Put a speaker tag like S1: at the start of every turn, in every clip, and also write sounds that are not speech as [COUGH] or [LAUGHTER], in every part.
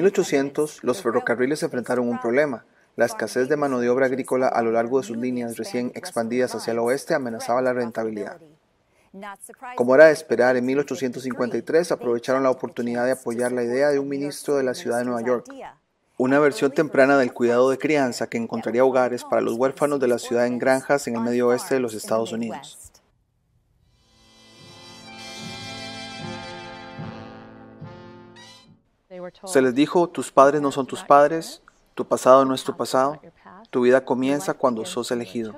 S1: 1800, los ferrocarriles enfrentaron un problema. La escasez de mano de obra agrícola a lo largo de sus líneas recién expandidas hacia el oeste amenazaba la rentabilidad. Como era de esperar, en 1853 aprovecharon la oportunidad de apoyar la idea de un ministro de la ciudad de Nueva York, una versión temprana del cuidado de crianza que encontraría hogares para los huérfanos de la ciudad en granjas en el medio oeste de los Estados Unidos. Se les dijo, tus padres no son tus padres, tu pasado no es tu pasado, tu vida comienza cuando sos elegido.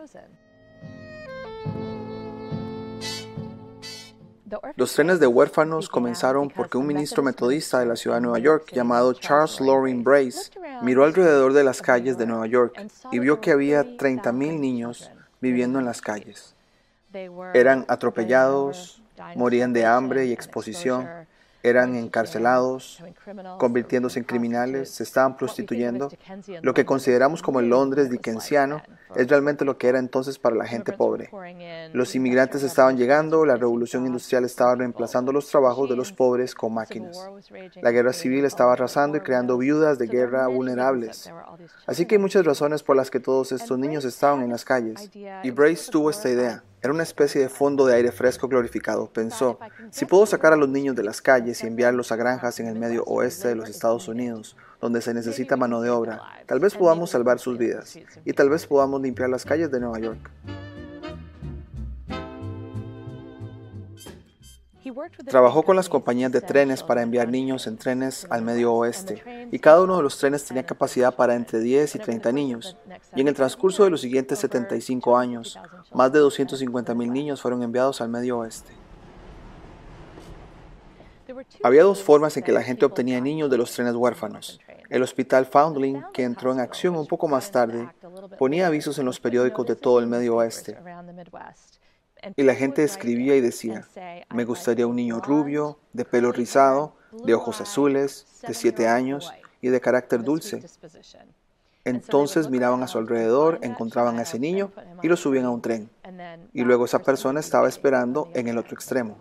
S1: Los trenes de huérfanos comenzaron porque un ministro metodista de la ciudad de Nueva York llamado Charles Loring Brace miró alrededor de las calles de Nueva York y vio que había 30.000 niños viviendo en las calles. Eran atropellados, morían de hambre y exposición, eran encarcelados, convirtiéndose en criminales, se estaban prostituyendo. Lo que consideramos como el Londres dickensiano es realmente lo que era entonces para la gente pobre. Los inmigrantes estaban llegando, la revolución industrial estaba reemplazando los trabajos de los pobres con máquinas. La guerra civil estaba arrasando y creando viudas de guerra vulnerables. Así que hay muchas razones por las que todos estos niños estaban en las calles. Y Brace tuvo esta idea. Era una especie de fondo de aire fresco glorificado. Pensó, si puedo sacar a los niños de las calles y enviarlos a granjas en el medio oeste de los Estados Unidos, donde se necesita mano de obra, tal vez podamos salvar sus vidas y tal vez podamos limpiar las calles de Nueva York. Trabajó con las compañías de trenes para enviar niños en trenes al medio oeste, y cada uno de los trenes tenía capacidad para entre 10 y 30 niños. Y en el transcurso de los siguientes 75 años, más de 250 mil niños fueron enviados al medio oeste. Había dos formas en que la gente obtenía niños de los trenes huérfanos. El hospital Foundling, que entró en acción un poco más tarde, ponía avisos en los periódicos de todo el medio oeste. Y la gente escribía y decía, me gustaría un niño rubio, de pelo rizado, de ojos azules, de siete años y de carácter dulce. Entonces miraban a su alrededor, encontraban a ese niño y lo subían a un tren. Y luego esa persona estaba esperando en el otro extremo.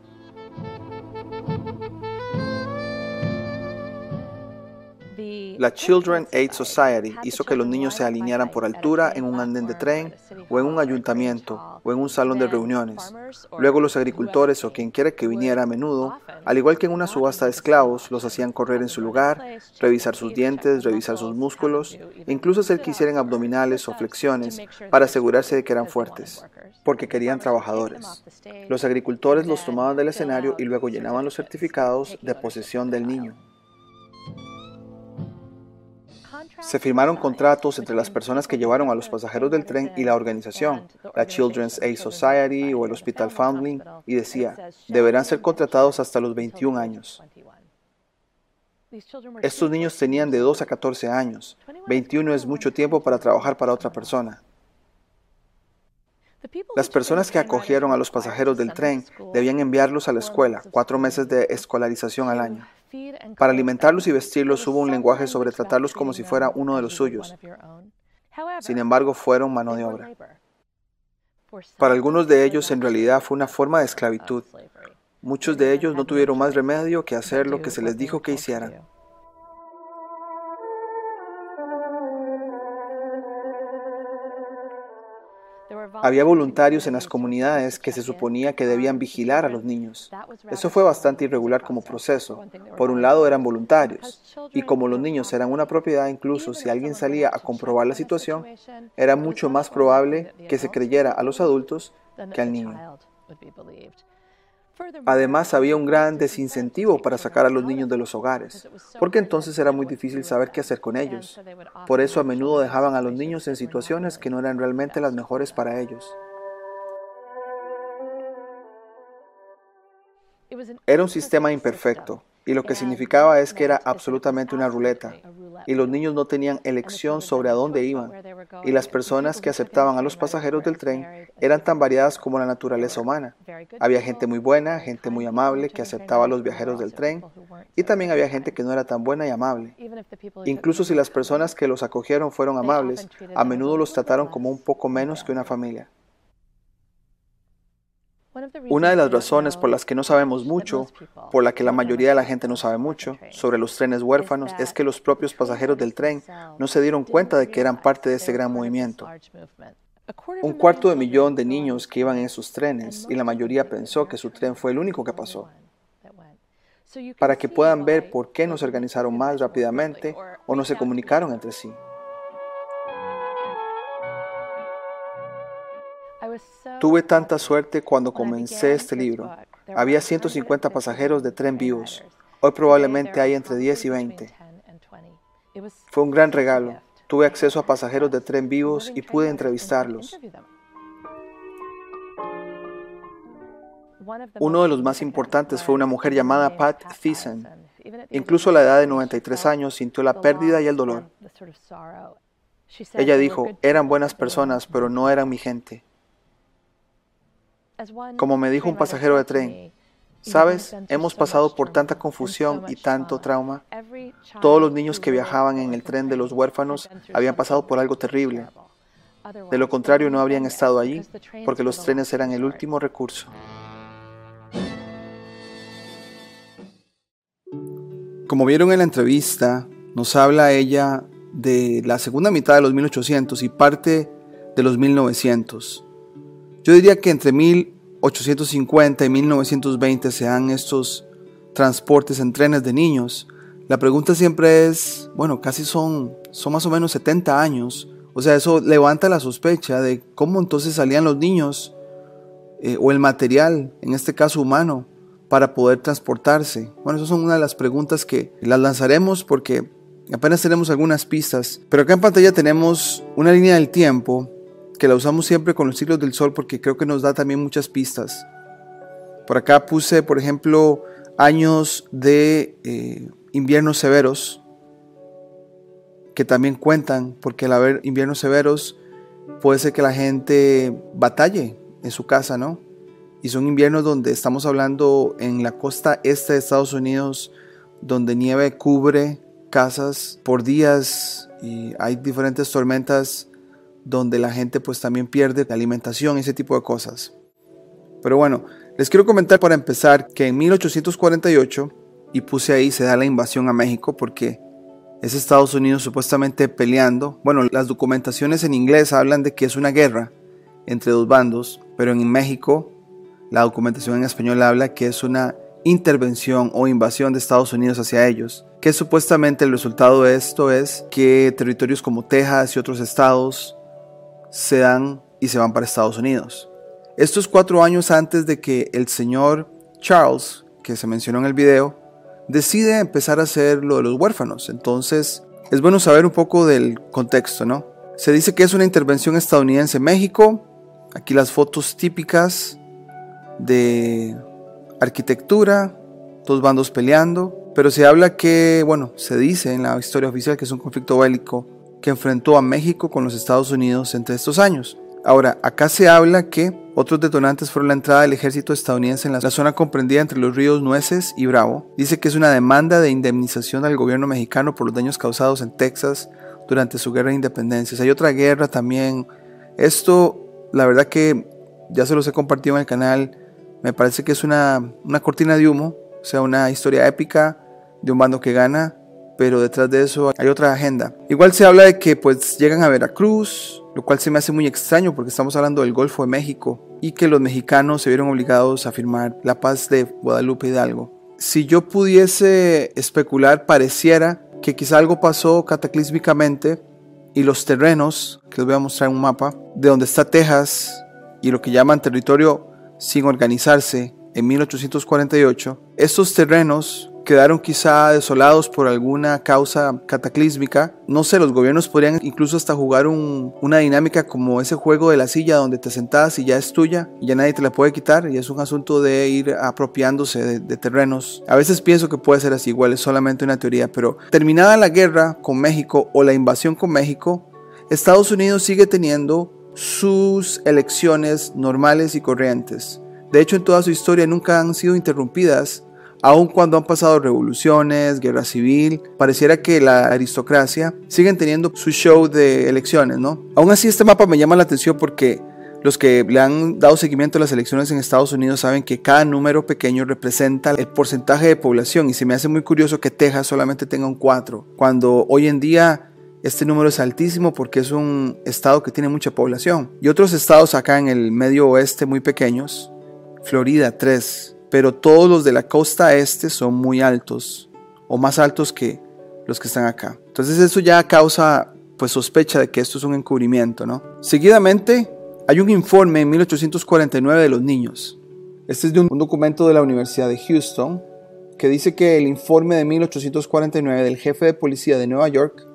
S1: La Children Aid Society hizo que los niños se alinearan por altura en un andén de tren o en un ayuntamiento o en un salón de reuniones. Luego los agricultores o quien quiera que viniera a menudo, al igual que en una subasta de esclavos, los hacían correr en su lugar, revisar sus dientes, revisar sus músculos, incluso hacer que hicieran abdominales o flexiones para asegurarse de que eran fuertes, porque querían trabajadores. Los agricultores los tomaban del escenario y luego llenaban los certificados de posesión del niño. Se firmaron contratos entre las personas que llevaron a los pasajeros del tren y la organización, la Children's Aid Society o el Hospital Foundling, y decía, deberán ser contratados hasta los 21 años. Estos niños tenían de 2 a 14 años. 21 es mucho tiempo para trabajar para otra persona. Las personas que acogieron a los pasajeros del tren debían enviarlos a la escuela, cuatro meses de escolarización al año. Para alimentarlos y vestirlos hubo un lenguaje sobre tratarlos como si fuera uno de los suyos. Sin embargo, fueron mano de obra. Para algunos de ellos en realidad fue una forma de esclavitud. Muchos de ellos no tuvieron más remedio que hacer lo que se les dijo que hicieran. Había voluntarios en las comunidades que se suponía que debían vigilar a los niños. Eso fue bastante irregular como proceso. Por un lado eran voluntarios, y como los niños eran una propiedad, incluso si alguien salía a comprobar la situación, era mucho más probable que se creyera a los adultos que al niño. Además, había un gran desincentivo para sacar a los niños de los hogares, porque entonces era muy difícil saber qué hacer con ellos. Por eso a menudo dejaban a los niños en situaciones que no eran realmente las mejores para ellos. Era un sistema imperfecto, y lo que significaba es que era absolutamente una ruleta, y los niños no tenían elección sobre a dónde iban, y las personas que aceptaban a los pasajeros del tren eran tan variadas como la naturaleza humana. Había gente muy buena, gente muy amable que aceptaba a los viajeros del tren, y también había gente que no era tan buena y amable. Incluso si las personas que los acogieron fueron amables, a menudo los trataron como un poco menos que una familia. Una de las razones por las que no sabemos mucho, por la que la mayoría de la gente no sabe mucho sobre los trenes huérfanos, es que los propios pasajeros del tren no se dieron cuenta de que eran parte de este gran movimiento. Un cuarto de millón de niños que iban en esos trenes y la mayoría pensó que su tren fue el único que pasó. Para que puedan ver por qué no se organizaron más rápidamente o no se comunicaron entre sí. Tuve tanta suerte cuando comencé este libro. Había 150 pasajeros de tren vivos. Hoy probablemente hay entre 10 y 20. Fue un gran regalo. Tuve acceso a pasajeros de tren vivos y pude entrevistarlos. Uno de los más importantes fue una mujer llamada Pat Thiessen. Incluso a la edad de 93 años sintió la pérdida y el dolor. Ella dijo, eran buenas personas, pero no eran mi gente. Como me dijo un pasajero de tren, Sabes, hemos pasado por tanta confusión y tanto trauma. Todos los niños que viajaban en el tren de los huérfanos habían pasado por algo terrible. De lo contrario, no habrían estado allí, porque los trenes eran el último recurso. Como vieron en la entrevista, nos habla ella de la segunda mitad de los 1800 y parte de los 1900. Yo diría que entre mil 850 y 1920 se dan estos transportes en trenes de niños, la pregunta siempre es, bueno, casi son, son más o menos 70 años. O sea, eso levanta la sospecha de cómo entonces salían los niños eh, o el material, en este caso humano, para poder transportarse. Bueno, esas son una de las preguntas que las lanzaremos porque apenas tenemos algunas pistas. Pero acá en pantalla tenemos una línea del tiempo que la usamos siempre con los ciclos del sol porque creo que nos da también muchas pistas. Por acá puse, por ejemplo, años de eh, inviernos severos, que también cuentan, porque al haber inviernos severos puede ser que la gente batalle en su casa, ¿no? Y son inviernos donde estamos hablando en la costa este de Estados Unidos, donde nieve cubre casas por días y hay diferentes tormentas donde la gente pues también pierde la alimentación, ese tipo de cosas. Pero bueno, les quiero comentar para empezar que en 1848, y puse ahí, se da la invasión a México porque es Estados Unidos supuestamente peleando. Bueno, las documentaciones en inglés hablan de que es una guerra entre dos bandos, pero en México la documentación en español habla que es una intervención o invasión de Estados Unidos hacia ellos, que supuestamente el resultado de esto es que territorios como Texas y otros estados se dan y se van para Estados Unidos. Estos cuatro años antes de que el señor Charles, que se mencionó en el video, decide empezar a hacer lo de los huérfanos. Entonces, es bueno saber un poco del contexto, ¿no? Se dice que es una intervención estadounidense en México. Aquí las fotos típicas de arquitectura, dos bandos peleando. Pero se habla que, bueno, se dice en la historia oficial que es un conflicto bélico que enfrentó a México con los Estados Unidos entre estos años. Ahora, acá se habla que otros detonantes fueron la entrada del ejército estadounidense en la zona comprendida entre los ríos Nueces y Bravo. Dice que es una demanda de indemnización al gobierno mexicano por los daños causados en Texas durante su guerra de independencia. Hay otra guerra también. Esto, la verdad que ya se los he compartido en el canal. Me parece que es una, una cortina de humo, o sea, una historia épica de un bando que gana pero detrás de eso hay otra agenda. Igual se habla de que pues llegan a Veracruz, lo cual se me hace muy extraño porque estamos hablando del Golfo de México y que los mexicanos se vieron obligados a firmar la paz de Guadalupe Hidalgo. Si yo pudiese especular, pareciera que quizá algo pasó cataclísmicamente y los terrenos, que les voy a mostrar en un mapa, de donde está Texas y lo que llaman territorio sin organizarse en 1848, estos terrenos quedaron quizá desolados por alguna causa cataclísmica. No sé, los gobiernos podrían incluso hasta jugar una dinámica como ese juego de la silla donde te sentás y ya es tuya y ya nadie te la puede quitar y es un asunto de ir apropiándose de, de terrenos. A veces pienso que puede ser así, igual es solamente una teoría, pero terminada la guerra con México o la invasión con México, Estados Unidos sigue teniendo sus elecciones normales y corrientes. De hecho, en toda su historia nunca han sido interrumpidas Aun cuando han pasado revoluciones, guerra civil, pareciera que la aristocracia siguen teniendo su show de elecciones, ¿no? Aún así este mapa me llama la atención porque Los que le han dado seguimiento a las elecciones en Estados Unidos saben que cada número pequeño representa el porcentaje de población y se me hace muy curioso que Texas solamente tenga un 4, cuando hoy en día este número es altísimo porque es un estado que tiene mucha población. Y otros estados acá en el medio oeste muy pequeños, Florida 3, pero todos los de la costa este son muy altos o más altos que los que están acá. Entonces eso ya causa pues sospecha de que esto es un encubrimiento, ¿no? Seguidamente hay un informe en 1849 de los niños. Este es de un, documento de la Universidad de Houston que dice que el informe de 1849 del jefe de policía de Nueva York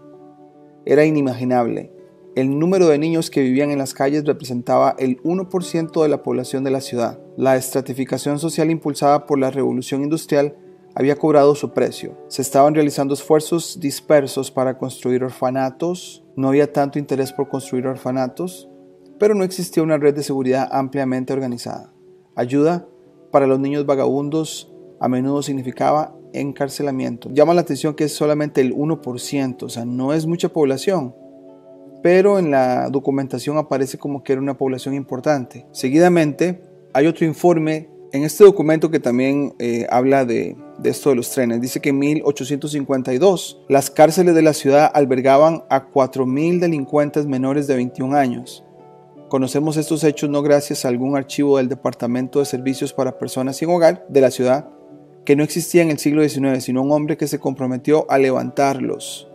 S1: era inimaginable. El número de niños que vivían en las calles representaba el 1% de la población de la ciudad. La estratificación social impulsada por la revolución industrial había cobrado su precio. Se estaban realizando esfuerzos dispersos para construir orfanatos. No había tanto interés por construir orfanatos pero no existía una red de seguridad ampliamente organizada. Ayuda para los niños vagabundos a menudo significaba encarcelamiento. Llama la atención que es solamente el 1%, o sea, no es mucha población, pero en la documentación aparece como que era una población importante. Seguidamente, hay otro informe en este documento que también eh, habla de, esto de los trenes. Dice que en 1852 las cárceles de la ciudad albergaban a 4.000 delincuentes menores de 21 años. Conocemos estos hechos no gracias a algún archivo del Departamento de Servicios para Personas sin Hogar de la ciudad, que no existía en el siglo XIX, sino un hombre que se comprometió a levantarlos.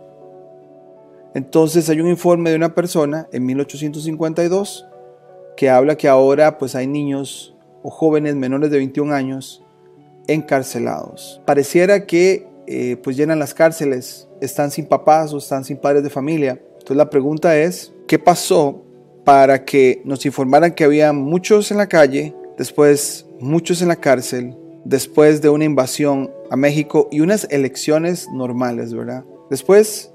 S1: Entonces hay un informe de una persona en 1852 que habla que ahora pues hay niños o jóvenes menores de 21 años encarcelados. Pareciera que eh, pues llenan las cárceles, están sin papás o están sin padres de familia. Entonces la pregunta es, ¿qué pasó para que nos informaran que había muchos en la calle, después muchos en la cárcel, después de una invasión a México y unas elecciones normales, ¿verdad? Después,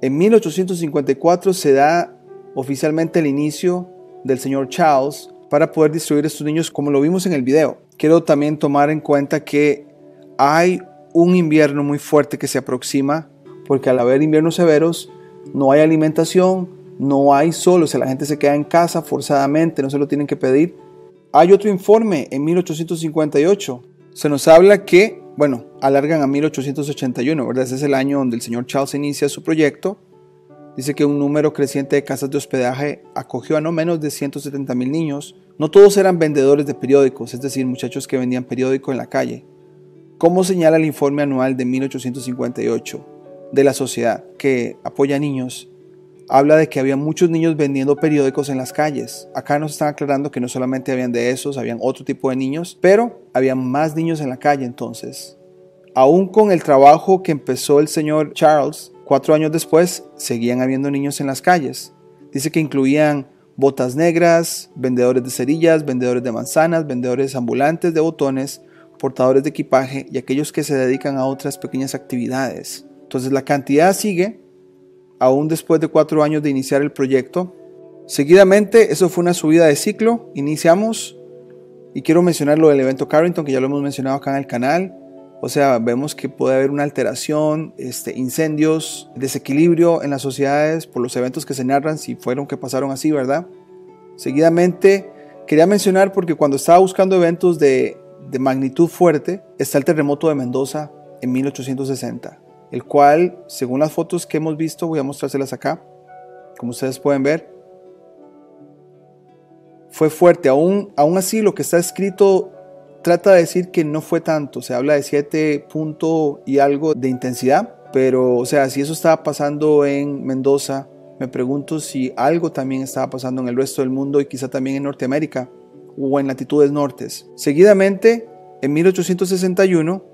S1: en 1854 se da oficialmente el inicio del señor Charles para poder distribuir a estos niños como lo vimos en el video. Quiero también tomar en cuenta que hay un invierno muy fuerte que se aproxima porque al haber inviernos severos no hay alimentación, no hay solo, o sea, la gente se queda en casa forzadamente, no se lo tienen que pedir. Hay otro informe en 1858. Se nos habla que, bueno, alargan a 1881, ¿verdad? Ese es el año donde el señor Charles inicia su proyecto. Dice que un número creciente de casas de hospedaje acogió a no menos de 170 mil niños. No todos eran vendedores de periódicos, es decir, muchachos que vendían periódico en la calle. Como señala el informe anual de 1858 de la sociedad que apoya a niños habla de que había muchos niños vendiendo periódicos en las calles. Acá nos están aclarando que no solamente habían de esos, habían otro tipo de niños, pero había más niños en la calle entonces. Aún con el trabajo que empezó el señor Charles, cuatro años después, seguían habiendo niños en las calles. Dice que incluían botas negras, vendedores de cerillas, vendedores de manzanas, vendedores ambulantes de botones, portadores de equipaje y aquellos que se dedican a otras pequeñas actividades. Entonces la cantidad sigue aún después de cuatro años de iniciar el proyecto. Seguidamente, eso fue una subida de ciclo, iniciamos, y quiero mencionar lo del evento Carrington, que ya lo hemos mencionado acá en el canal. O sea, vemos que puede haber una alteración, este, incendios, desequilibrio en las sociedades por los eventos que se narran, si fueron que pasaron así, ¿verdad? Seguidamente, quería mencionar porque cuando estaba buscando eventos de, de magnitud fuerte, está el terremoto de Mendoza en 1860 el cual, según las fotos que hemos visto, voy a mostrárselas acá, como ustedes pueden ver, fue fuerte. Aún, aún así, lo que está escrito trata de decir que no fue tanto, se habla de 7 puntos y algo de intensidad, pero, o sea, si eso estaba pasando en Mendoza, me pregunto si algo también estaba pasando en el resto del mundo y quizá también en Norteamérica o en latitudes nortes. Seguidamente, en 1861,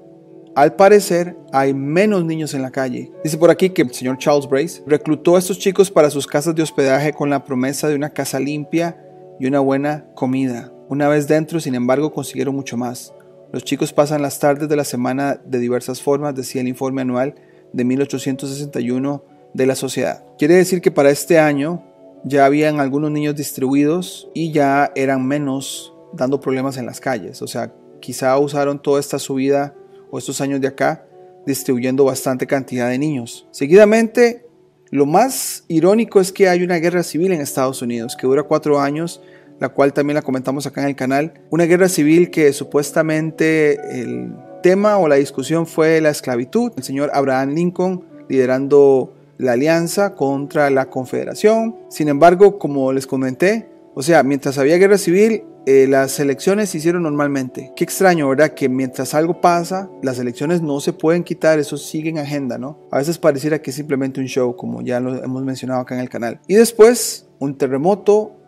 S1: al parecer, hay menos niños en la calle. Dice por aquí que el señor Charles Brace reclutó a estos chicos para sus casas de hospedaje con la promesa de una casa limpia y una buena comida. Una vez dentro, sin embargo, consiguieron mucho más. Los chicos pasan las tardes de la semana de diversas formas, decía el informe anual de 1861 de la sociedad. Quiere decir que para este año ya habían algunos niños distribuidos y ya eran menos dando problemas en las calles. O sea, quizá usaron toda esta subida o estos años de acá distribuyendo bastante cantidad de niños. Seguidamente, lo más irónico es que hay una guerra civil en Estados Unidos que dura cuatro años la cual también la comentamos acá en el canal. Una guerra civil que supuestamente el tema o la discusión fue la esclavitud. El señor Abraham Lincoln liderando la alianza contra la confederación. Sin embargo, como les comenté, o sea, mientras había guerra civil, eh, las elecciones se hicieron normalmente. Qué extraño, ¿verdad? Que mientras algo pasa, las elecciones no se pueden quitar, eso sigue en agenda, ¿no? A veces pareciera que es simplemente un show, como ya lo hemos mencionado acá en el canal. Y después, un terremoto,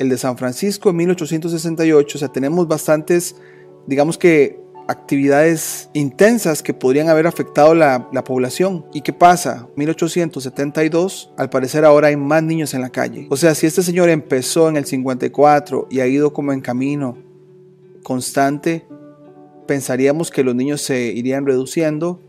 S1: el de San Francisco en 1868, o sea, tenemos bastantes, digamos que actividades intensas que podrían haber afectado la, la, población. ¿Y qué pasa? 1872, al parecer ahora hay más niños en la calle. O sea, si este señor empezó en el 54 y ha ido como en camino constante, pensaríamos que los niños se irían reduciendo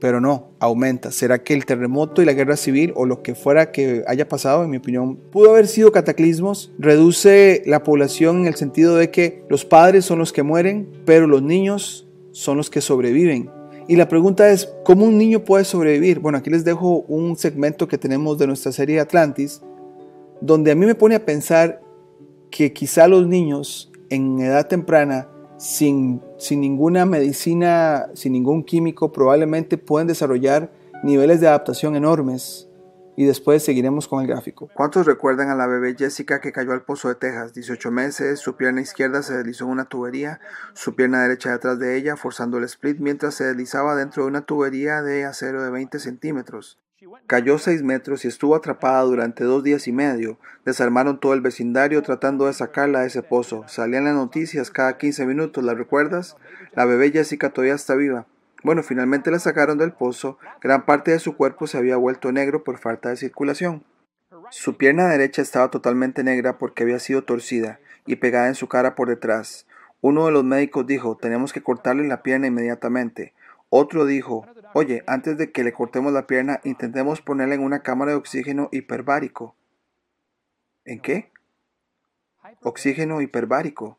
S1: pero no, aumenta. ¿Será que el terremoto y la guerra civil o lo que fuera que haya pasado, en mi opinión, pudo haber sido cataclismos? Reduce la población en el sentido de que los padres son los que mueren, pero los niños son los que sobreviven. Y la pregunta es, ¿cómo un niño puede sobrevivir? Bueno, aquí les dejo un segmento que tenemos de nuestra serie Atlantis, donde a mí me pone a pensar que quizá los niños en edad temprana sin, ninguna medicina, sin ningún químico, probablemente pueden desarrollar niveles de adaptación enormes. Y después seguiremos con el gráfico. ¿Cuántos recuerdan a la bebé Jessica que cayó al pozo de Texas? 18 meses, su pierna izquierda se deslizó en una tubería, su pierna derecha detrás de ella, forzando el split mientras se deslizaba dentro de una tubería de acero de 20 centímetros. Cayó seis metros y estuvo atrapada durante dos días y medio. Desarmaron todo el vecindario tratando de sacarla de ese pozo. Salían las noticias cada 15 minutos, ¿la recuerdas? La bebé Jessica todavía está viva. Bueno, finalmente la sacaron del pozo. Gran parte de su cuerpo se había vuelto negro por falta de circulación. Su pierna derecha estaba totalmente negra porque había sido torcida y pegada en su cara por detrás. Uno de los médicos dijo, tenemos que cortarle la pierna inmediatamente. Otro dijo, Oye, antes de que le cortemos la pierna, intentemos ponerla en una cámara de oxígeno hiperbárico. ¿En qué? Oxígeno hiperbárico.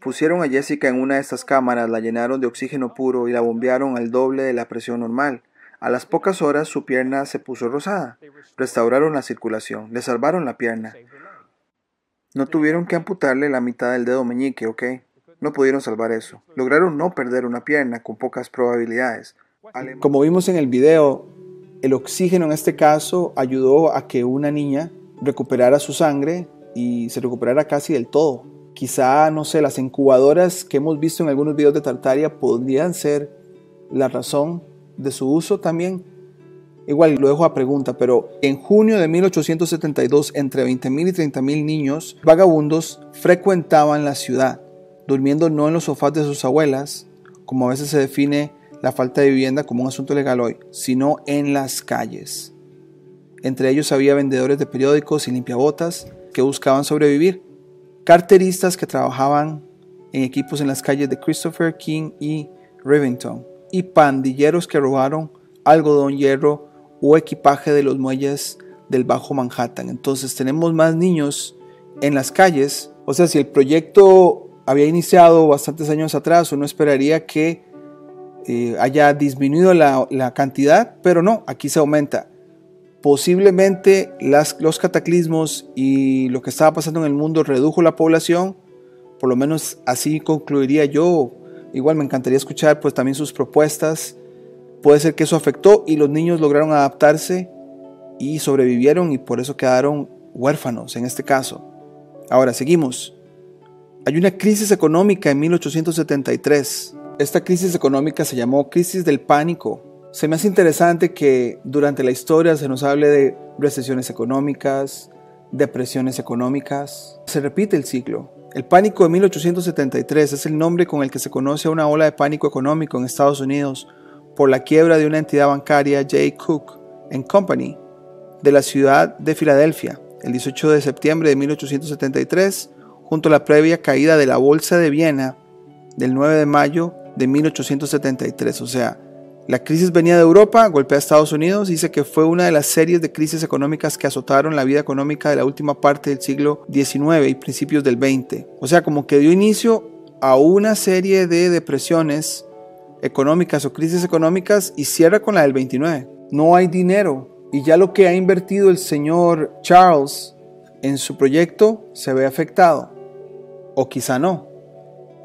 S1: Pusieron a Jessica en una de estas cámaras, la llenaron de oxígeno puro y la bombearon al doble de la presión normal. A las pocas horas su pierna se puso rosada. Restauraron la circulación, le salvaron la pierna. No tuvieron que amputarle la mitad del dedo meñique, ¿ok? No pudieron salvar eso. Lograron no perder una pierna con pocas probabilidades. Como vimos en el video, el oxígeno en este caso ayudó a que una niña recuperara su sangre y se recuperara casi del todo. Quizá, no sé, las incubadoras que hemos visto en algunos videos de Tartaria podrían ser la razón de su uso también. Igual lo dejo a pregunta, pero en junio de 1872 entre 20.000 y 30.000 niños vagabundos frecuentaban la ciudad, durmiendo no en los sofás de sus abuelas, como a veces se define la falta de vivienda como un asunto legal hoy, sino en las calles. Entre ellos había vendedores de periódicos y limpiabotas que buscaban sobrevivir, carteristas que trabajaban en equipos en las calles de Christopher King y Rivington, y pandilleros que robaron algodón, hierro o equipaje de los muelles del Bajo Manhattan. Entonces tenemos más niños en las calles. O sea, si el proyecto había iniciado bastantes años atrás, uno esperaría que eh, haya disminuido la, cantidad, pero no, aquí se aumenta. Posiblemente los cataclismos y lo que estaba pasando en el mundo redujo la población, por lo menos así concluiría yo. Igual me encantaría escuchar pues también sus propuestas. Puede ser que eso afectó y los niños lograron adaptarse y sobrevivieron y por eso quedaron huérfanos en este caso. Ahora seguimos. Hay una crisis económica en 1873 esta crisis económica se llamó crisis del pánico. Se me hace interesante que durante la historia se nos hable de recesiones económicas, depresiones económicas. Se repite el ciclo. El pánico de 1873 es el nombre con el que se conoce a una ola de pánico económico en Estados Unidos por la quiebra de una entidad bancaria J. Cook Company de la ciudad de Filadelfia el 18 de septiembre de 1873 junto a la previa caída de la Bolsa de Viena del 9 de mayo de 1873. O sea, la crisis venía de Europa, golpea a Estados Unidos, dice que fue una de las series de crisis económicas que azotaron la vida económica de la última parte del siglo XIX y principios del XX. O sea, como que dio inicio a una serie de depresiones económicas o crisis económicas y cierra con la del 29. No hay dinero y ya lo que ha invertido el señor Charles en su proyecto se ve afectado. o quizá no.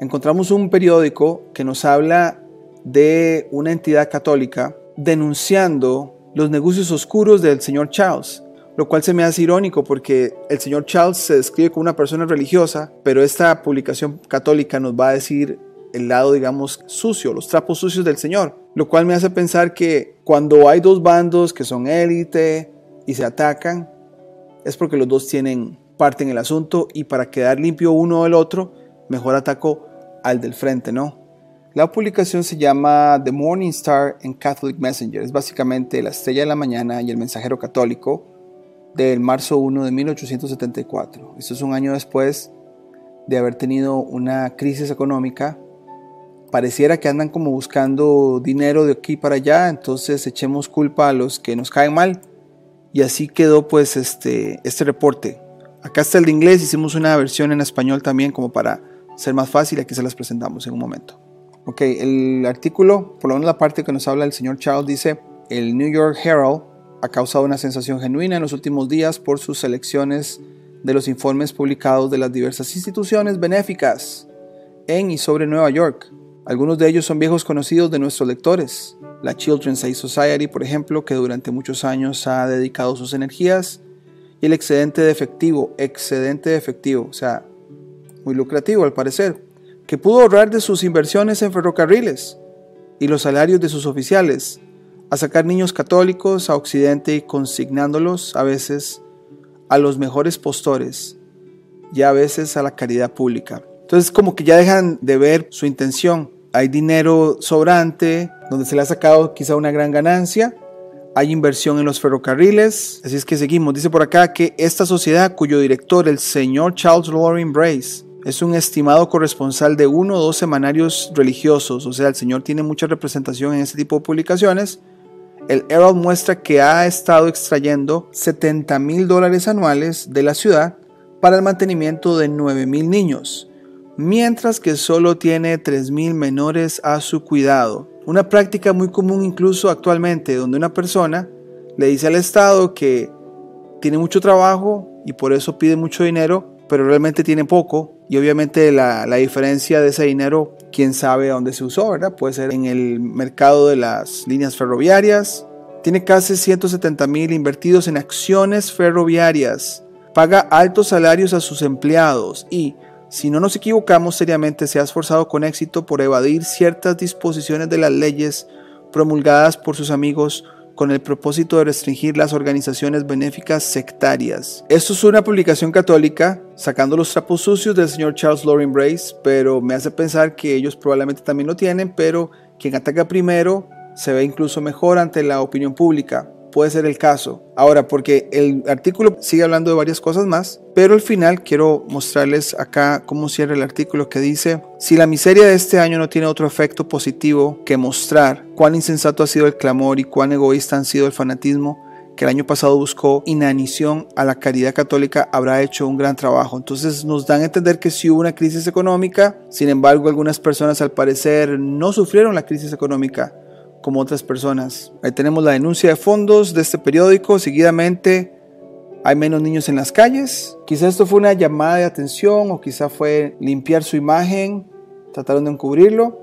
S1: Encontramos un periódico que nos habla de una entidad católica denunciando los negocios oscuros del señor Charles, lo cual se me hace irónico porque el señor Charles se describe como una persona religiosa, pero esta publicación católica nos va a decir el lado, digamos, sucio, los trapos sucios del Señor, lo cual me hace pensar que cuando hay dos bandos que son élite y se atacan, es porque los dos tienen parte en el asunto y para quedar limpio uno del otro, mejor ataco al del frente, ¿no? La publicación se llama The Morning Star en Catholic Messenger, es básicamente la estrella de la mañana y el mensajero católico, del marzo 1 de 1874. Esto es un año después de haber tenido una crisis económica. Pareciera que andan como buscando dinero de aquí para allá, entonces echemos culpa a los que nos caen mal. Y así quedó pues este, este reporte. Acá está el de inglés, hicimos una versión en español también como para ser más fácil, aquí se las presentamos en un momento. Ok, el artículo, por lo menos la parte que nos habla el señor Charles, dice, el New York Herald ha causado una sensación genuina en los últimos días por sus selecciones de los informes publicados de las diversas instituciones benéficas en y sobre Nueva York. Algunos de ellos son viejos conocidos de nuestros lectores. La Children's Aid Society, por ejemplo, que durante muchos años ha dedicado sus energías, y el excedente de efectivo, excedente de efectivo, o sea, muy lucrativo al parecer, que pudo ahorrar de sus inversiones en ferrocarriles y los salarios de sus oficiales, a sacar niños católicos a Occidente y consignándolos a veces a los mejores postores y a veces a la caridad pública. Entonces como que ya dejan de ver su intención. Hay dinero sobrante donde se le ha sacado quizá una gran ganancia. Hay inversión en los ferrocarriles. Así es que seguimos. Dice por acá que esta sociedad cuyo director, el señor Charles Loring Brace, es un estimado corresponsal de uno o dos semanarios religiosos. O sea, el señor tiene mucha representación en este tipo de publicaciones el Herald muestra que ha estado extrayendo 70 mil dólares anuales de la ciudad para el mantenimiento de 9 mil niños, mientras que solo tiene 3 mil menores a su cuidado. Una práctica muy común incluso actualmente, donde una persona le dice al Estado que tiene mucho trabajo y por eso pide mucho dinero, pero realmente tiene poco y obviamente la, la, diferencia de ese dinero, quién sabe dónde se usó, ¿verdad? Puede ser en el mercado de las líneas ferroviarias. Tiene casi 170 mil invertidos en acciones ferroviarias. Paga altos salarios a sus empleados y, si no nos equivocamos seriamente, se ha esforzado con éxito por evadir ciertas disposiciones de las leyes promulgadas por sus amigos con el propósito de restringir las organizaciones benéficas sectarias. Esto es una publicación católica sacando los trapos sucios del señor Charles Loring Brace, pero me hace pensar que ellos probablemente también lo tienen, pero quien ataca primero se ve incluso mejor ante la opinión pública puede ser el caso. Ahora, porque el artículo sigue hablando de varias cosas más, pero al final quiero mostrarles acá cómo cierra el artículo que dice, si la miseria de este año no tiene otro efecto positivo que mostrar cuán insensato ha sido el clamor y cuán egoísta han sido el fanatismo, que el año pasado buscó inanición a la caridad católica, habrá hecho un gran trabajo. Entonces nos dan a entender que si hubo una crisis económica, sin embargo algunas personas al parecer no sufrieron la crisis económica como otras personas. Ahí tenemos la denuncia de fondos de este periódico. Seguidamente hay menos niños en las calles. Quizá esto fue una llamada de atención o quizá fue limpiar su imagen. Trataron de encubrirlo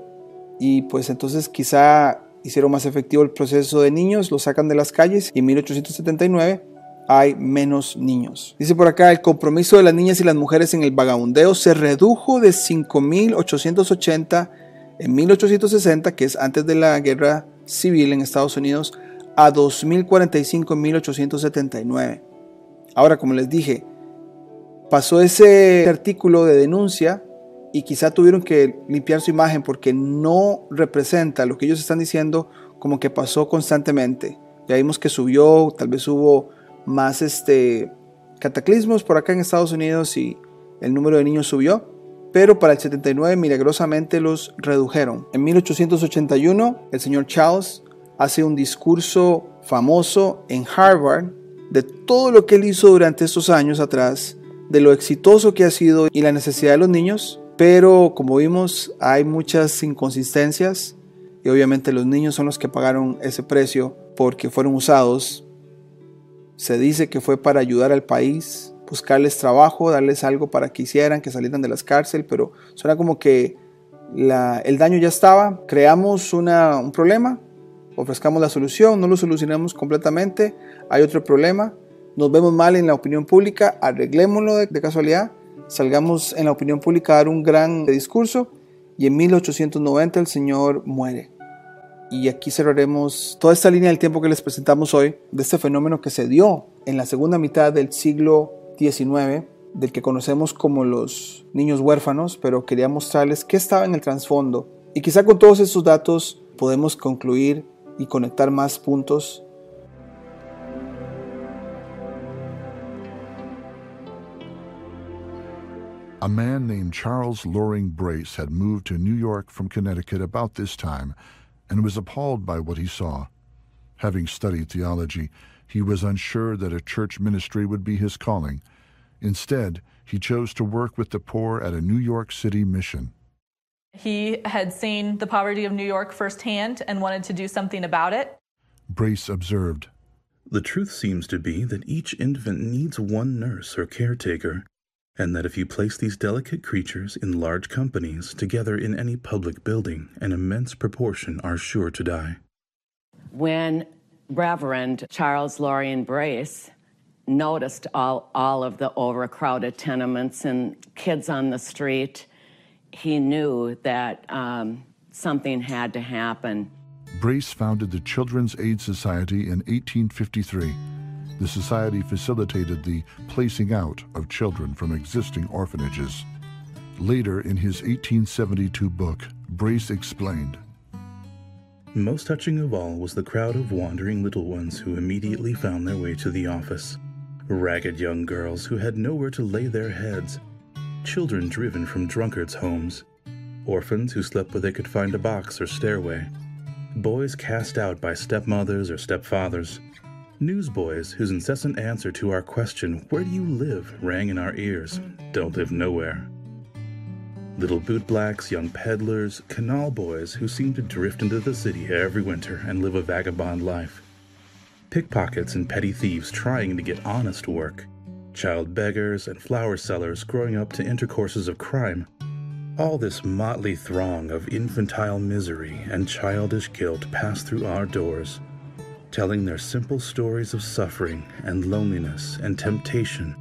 S1: y pues entonces quizá hicieron más efectivo el proceso de niños, lo sacan de las calles y en 1879 hay menos niños. Dice por acá, el compromiso de las niñas y las mujeres en el vagabundeo se redujo de 5.880 en 1860, que es antes de la guerra civil en Estados Unidos, a 2045 en 1879. Ahora, como les dije, pasó ese artículo de denuncia y quizá tuvieron que limpiar su imagen porque no representa lo que ellos están diciendo como que pasó constantemente. Ya vimos que subió, tal vez hubo más este, cataclismos por acá en Estados Unidos y el número de niños subió pero para el 79 milagrosamente los redujeron. En 1881, el señor Charles hace un discurso famoso en Harvard de todo lo que él hizo durante estos años atrás, de lo exitoso que ha sido y la necesidad de los niños, pero como vimos hay muchas inconsistencias y obviamente los niños son los que pagaron ese precio porque fueron usados. Se dice que fue para ayudar al país, buscarles trabajo, darles algo para que hicieran, que salieran de las cárceles, pero suena como que el daño ya estaba, creamos un problema, ofrezcamos la solución, no lo solucionamos completamente, hay otro problema, nos vemos mal en la opinión pública, arreglémoslo de, de casualidad, salgamos en la opinión pública a dar un gran discurso y en 1890 el Señor muere. Y aquí cerraremos toda esta línea del tiempo que les presentamos hoy de este fenómeno que se dio en la segunda mitad del siglo XIX, del que conocemos como los niños huérfanos, pero quería mostrarles qué estaba en el trasfondo. Y quizá con todos estos datos podemos concluir y conectar más puntos
S2: A man named Charles Loring Brace had moved to New York from Connecticut about this time and was appalled by what he saw. Having studied theology, he was unsure that a church ministry would be his calling. Instead, he chose to work with the poor at a New York City mission.
S3: He had seen the poverty of New York firsthand and wanted to do something about it.
S2: Brace observed
S4: The truth seems to be that each infant needs one nurse or caretaker and that if you place these delicate creatures in large companies together in any public building, an immense proportion are sure to die.
S5: When Reverend Charles Lorian Brace noticed all, all of the overcrowded tenements and kids on the street, he knew that um, something had to happen.
S2: Brace founded the Children's Aid Society in 1853 the society facilitated the placing out of children from existing orphanages. Later, in his 1872 book, Brace explained
S4: Most touching of all was the crowd of wandering little ones who immediately found their way to the office. Ragged young girls who had nowhere to lay their heads, children driven from drunkards' homes, orphans who slept where they could find a box or stairway, boys cast out by stepmothers or stepfathers, Newsboys whose incessant answer to our question, Where do you live? rang in our ears. Don't live nowhere. Little bootblacks, young peddlers, canal boys who seem to drift into the city every winter and live a vagabond life. Pickpockets and petty thieves trying to get honest work. Child beggars and flower sellers growing up to intercourses of crime. All this motley throng of infantile misery and childish guilt passed through our doors telling their simple stories of suffering and loneliness and temptation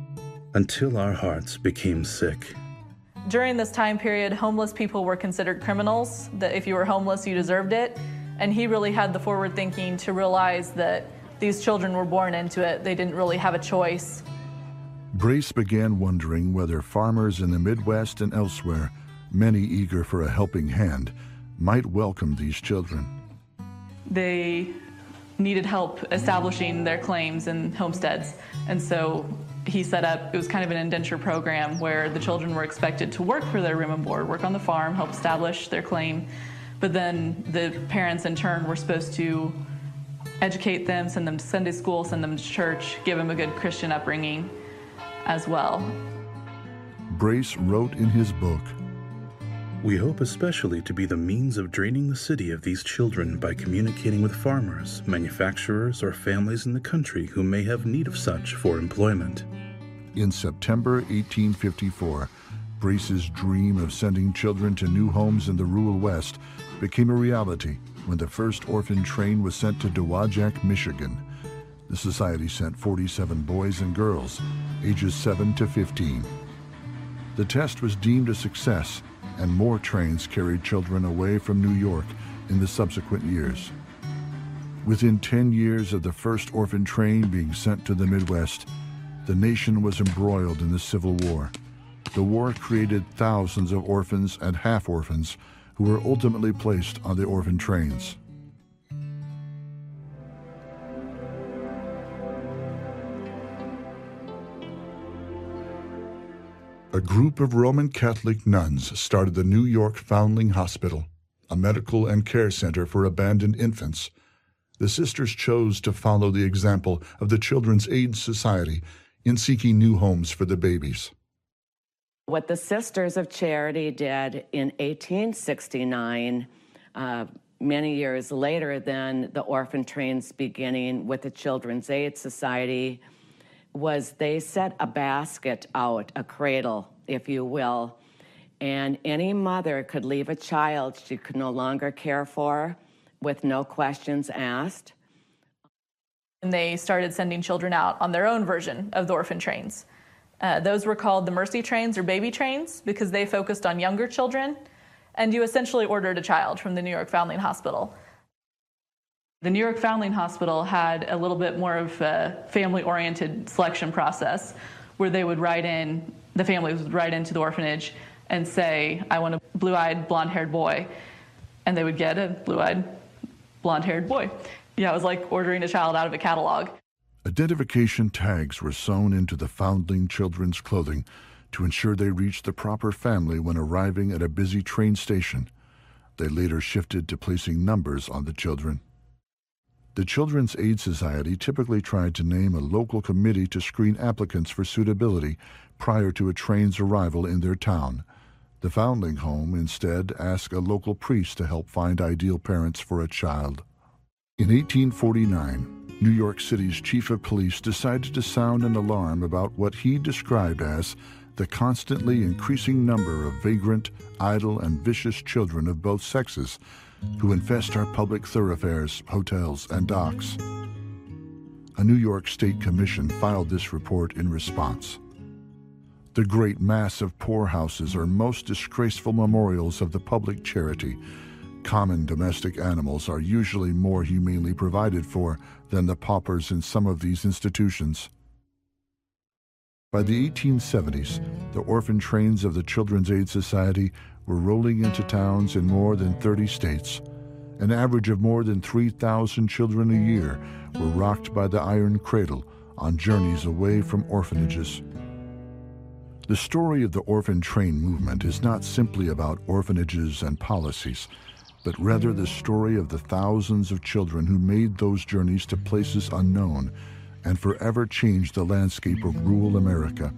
S4: until our hearts became sick.
S3: During this time period, homeless people were considered criminals, that if you were homeless, you deserved it. And he really had the forward thinking to realize that these children were born into it, they didn't really have a choice.
S2: Brace began wondering whether farmers in the Midwest and elsewhere, many eager for a helping hand, might welcome these children.
S3: They needed help establishing their claims and homesteads. And so he set up, it was kind of an indenture program where the children were expected to work for their room and board, work on the farm, help establish their claim. But then the parents, in turn, were supposed to educate them, send them to Sunday school, send them to church, give them a good Christian upbringing as well.
S2: Brace wrote in his book
S4: we hope especially to be the means of draining the city of these children by communicating with farmers, manufacturers, or families in the country who may have need of such for employment.
S2: In September 1854, Brace's dream of sending children to new homes in the rural West became a reality when the first orphan train was sent to Dowagiac, Michigan. The society sent 47 boys and girls, ages 7 to 15. The test was deemed a success and more trains carried children away from New York in the subsequent years. Within 10 years of the first orphan train being sent to the Midwest, the nation was embroiled in the Civil War. The war created thousands of orphans and half orphans who were ultimately placed on the orphan trains. A group of Roman Catholic nuns started the New York Foundling Hospital, a medical and care center for abandoned infants. The sisters chose to follow the example of the Children's Aid Society in seeking new homes for the babies.
S5: What the Sisters of Charity did in 1869, uh, many years later than the orphan train's beginning with the Children's Aid Society, was they set a basket out, a cradle, if you will, and any mother could leave a child she could no longer care for with no questions asked.
S3: And they started sending children out on their own version of the orphan trains. Uh, those were called the mercy trains or baby trains because they focused on younger children. And you essentially ordered a child from the New York Foundling Hospital. The New York Foundling Hospital had a little bit more of a family oriented selection process where they would write in, the families would write into the orphanage and say, I want a blue eyed, blonde haired boy. And they would get a blue eyed, blonde haired boy. Yeah, it was like ordering a child out of a catalog.
S2: Identification tags were sewn into the foundling children's clothing to ensure they reached the proper family when arriving at a busy train station. They later shifted to placing numbers on the children. The Children's Aid Society typically tried to name a local committee to screen applicants for suitability prior to a train's arrival in their town. The foundling home instead asked a local priest to help find ideal parents for a child. In 1849, New York City's chief of police decided to sound an alarm about what he described as the constantly increasing number of vagrant, idle, and vicious children of both sexes who infest our public thoroughfares, hotels, and docks. A New York State Commission filed this report in response. The great mass of poorhouses are most disgraceful memorials of the public charity Common domestic animals are usually more humanely provided for than the paupers in some of these institutions. By the 1870s, the orphan trains of the Children's Aid Society were rolling into towns in more than 30 states. An average of more than 3,000 children a year were rocked by the iron cradle on journeys away from orphanages. The story of the orphan train movement is not simply about orphanages and policies but rather the story of the thousands of children who made those journeys to places unknown and forever changed the landscape of rural America.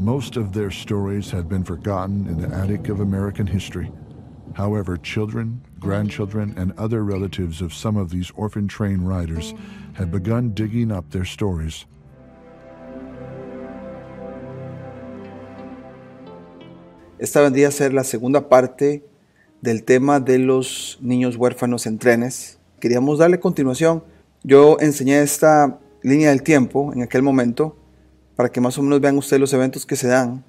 S2: Most of their stories had been forgotten in the attic of American history. However, children, grandchildren, and other relatives of some of these orphan train riders had begun digging up their stories.
S1: Esta vendría a ser la segunda parte del tema de los niños huérfanos en trenes. Queríamos darle continuación. Yo enseñé esta línea del tiempo en aquel momento para que más o menos vean ustedes los eventos que se dan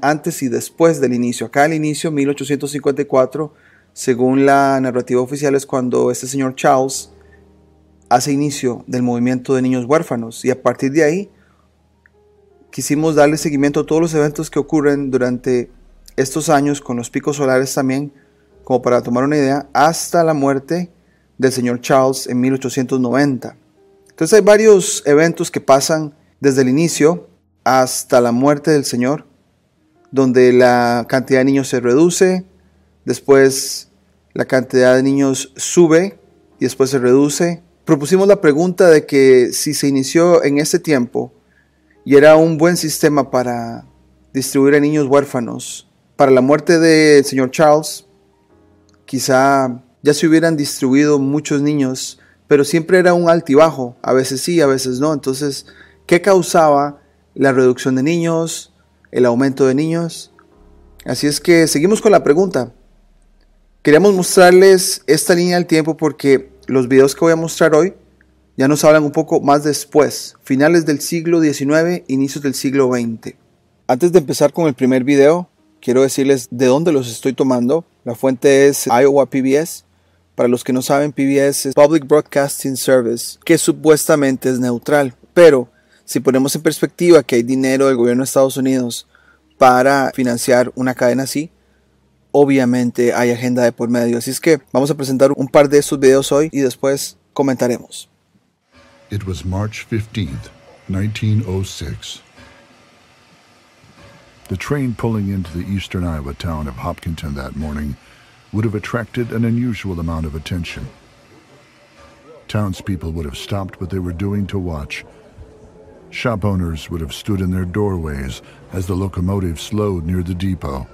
S1: antes y después del inicio. Acá el inicio, 1854, según la narrativa oficial, es cuando este señor Charles hace inicio del movimiento de niños huérfanos y a partir de ahí quisimos darle seguimiento a todos los eventos que ocurren durante estos años con los picos solares también, como para tomar una idea, hasta la muerte del señor Charles en 1890. Entonces hay varios eventos que pasan desde el inicio hasta la muerte del señor, donde la cantidad de niños se reduce, después la cantidad de niños sube y después se reduce. Propusimos la pregunta de que si se inició en ese tiempo y era un buen sistema para distribuir a niños huérfanos, para la muerte del señor Charles, quizá ya se hubieran distribuido muchos niños, pero siempre era un altibajo, a veces sí, a veces no. Entonces, ¿qué causaba la reducción de niños, el aumento de niños? Así es que seguimos con la pregunta. Queríamos mostrarles esta línea del tiempo porque los videos que voy a mostrar hoy ya nos hablan un poco más después, finales del siglo XIX, inicios del siglo XX. Antes de empezar con el primer video, quiero decirles de dónde los estoy tomando. La fuente es Iowa PBS. Para los que no saben, PBS es Public Broadcasting Service, que supuestamente es neutral. Pero si ponemos en perspectiva que hay dinero del gobierno de Estados Unidos para financiar una cadena así, obviamente hay agenda de por medio. Así es que vamos a presentar un par de estos videos hoy y después comentaremos.
S2: It was March 15th, 1906. The train pulling into the eastern Iowa town of Hopkinton that morning would have attracted an unusual amount of attention. Townspeople would have stopped what they were doing to watch. Shop owners would have stood in their doorways as the locomotive slowed near the depot.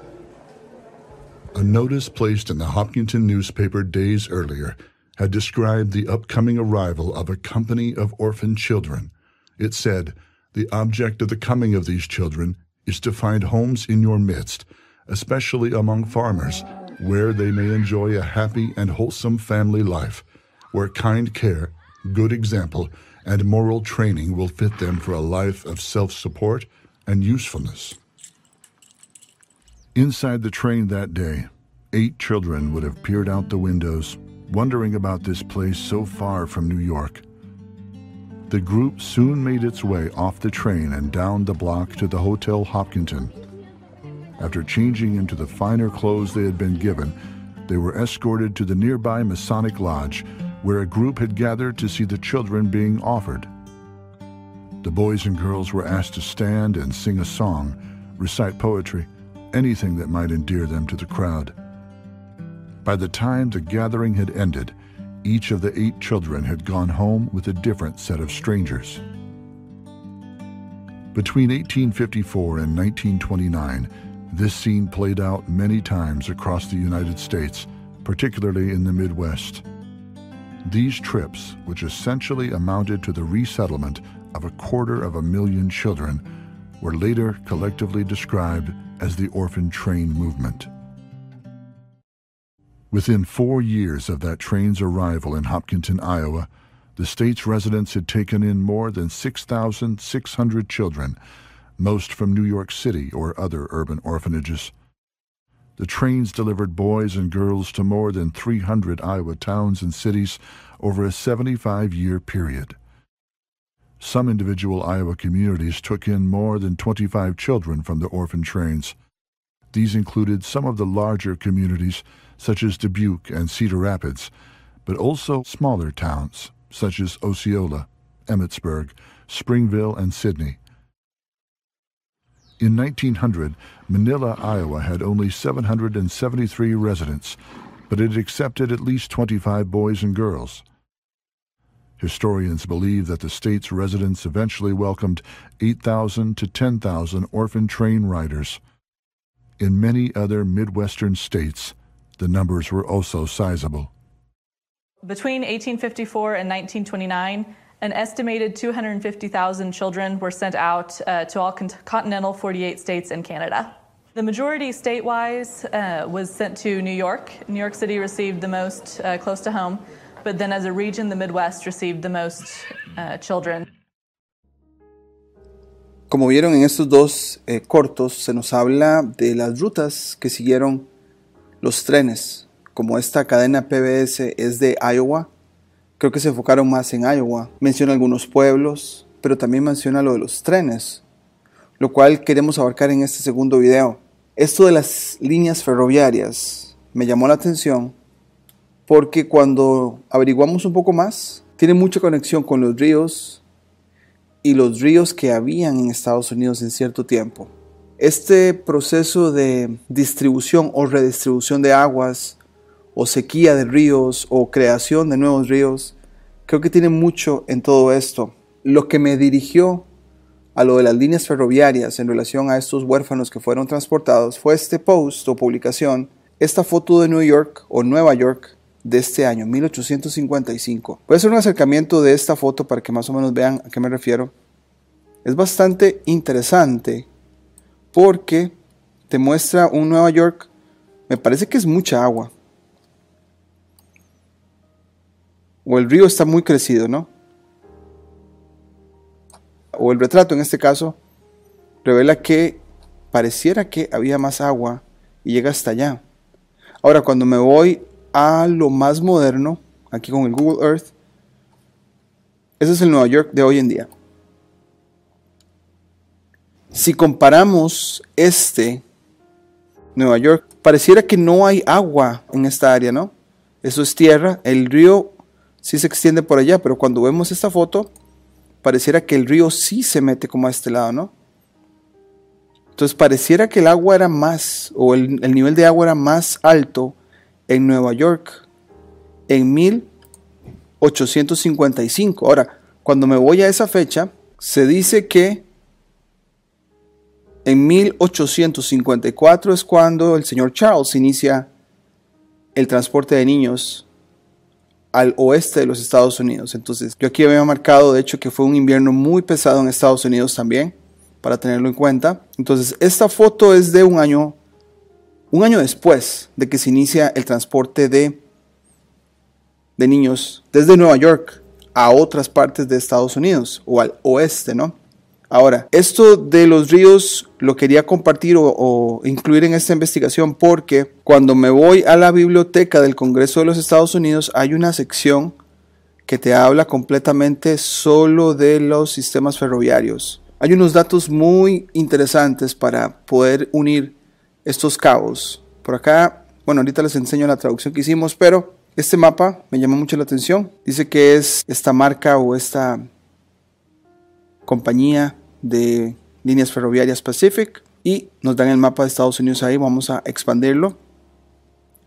S2: A notice placed in the Hopkinton newspaper days earlier had described the upcoming arrival of a company of orphan children It said, The object of the coming of these children is to find homes in your midst, especially among farmers, where they may enjoy a happy and wholesome family life, where kind care, good example, and moral training will fit them for a life of self support and usefulness. Inside the train that day, eight children would have peered out the windows, wondering about this place so far from New York. The group soon made its way off the train and down the block to the Hotel Hopkinton. After changing into the finer clothes they had been given, they were escorted to the nearby Masonic Lodge, where a group had gathered to see the children being offered. The boys and girls were asked to stand and sing a song, recite poetry, anything that might endear them to the crowd. By the time the gathering had ended, each of the eight children had gone home with a different set of strangers. Between 1854 and 1929, this scene played out many times across the United States, particularly in the Midwest. These trips, which essentially amounted to the resettlement of a quarter of a million children, were later collectively described as the orphan train movement. Within four years of that train's arrival in Hopkinton, Iowa, the state's residents had taken in more than 6,600 children, most from New York City or other urban orphanages. The trains delivered boys and girls to more than 300 Iowa towns and cities over a 75 year period. Some individual Iowa communities took in more than 25 children from the orphan trains. These included some of the larger communities, such as Dubuque and Cedar Rapids, but also smaller towns, such as Osceola, Emmitsburg, Springville, and Sidney. In 1900, Manila, Iowa had only 773 residents, but it accepted at least 25 boys and girls. Historians believe that the state's residents eventually welcomed 8,000 to 10,000 orphan train riders. In many other Midwestern states, the numbers were also sizable.
S3: Between 1854 and 1929, an estimated 250,000 children were sent out uh, to all con- continental 48 states and Canada. The majority statewise uh, was sent to New York. New York City received the most uh, close to home, but then as a region, the Midwest received the most uh, children.
S1: Como vieron en estos dos eh, cortos, se nos habla de las rutas que siguieron los trenes. Como esta cadena PBS es de Iowa, creo que se enfocaron más en Iowa. Menciona algunos pueblos, pero también menciona lo de los trenes, lo cual queremos abarcar en este segundo video. Esto de las líneas ferroviarias me llamó la atención porque cuando averiguamos un poco más, tiene mucha conexión con los ríos y los ríos que habían en Estados Unidos en cierto tiempo. Este proceso de distribución o redistribución de aguas o sequía de ríos o creación de nuevos ríos, creo que tiene mucho en todo esto. Lo que me dirigió a lo de las líneas ferroviarias en relación a estos huérfanos que fueron transportados fue este post o publicación, esta foto de New York o Nueva York de este año, 1855. Voy a hacer un acercamiento de esta foto para que más o menos vean a qué me refiero. Es bastante interesante porque te muestra un Nueva York, me parece que es mucha agua. O el río está muy crecido, ¿no? O el retrato en este caso revela que pareciera que había más agua y llega hasta allá. Ahora, cuando me voy a lo más moderno, aquí con el Google Earth, ese es el Nueva York de hoy en día. Si comparamos este Nueva York, pareciera que no hay agua en esta área, ¿no? Eso es tierra, el río sí se extiende por allá, pero cuando vemos esta foto, pareciera que el río sí se mete como a este lado, ¿no? Entonces pareciera que el agua era más, o el, el nivel de agua era más alto en Nueva York en 1855. Ahora, cuando me voy a esa fecha, se dice que en 1854 es cuando el señor Charles inicia el transporte de niños al oeste de los Estados Unidos. Entonces, yo aquí había marcado, de hecho, que fue un invierno muy pesado en Estados Unidos también, para tenerlo en cuenta. Entonces, esta foto es de un año, un año después de que se inicia el transporte de, de niños desde Nueva York a otras partes de Estados Unidos o al oeste, ¿no? Ahora, esto de los ríos lo quería compartir o, incluir en esta investigación porque cuando me voy a la biblioteca del Congreso de los Estados Unidos hay una sección que te habla completamente solo de los sistemas ferroviarios. Hay unos datos muy interesantes para poder unir estos cabos. Por acá, bueno, ahorita les enseño la traducción que hicimos, pero este mapa me llamó mucho la atención. Dice que es esta marca o esta compañía de líneas ferroviarias Pacific y nos dan el mapa de Estados Unidos ahí, vamos a expandirlo.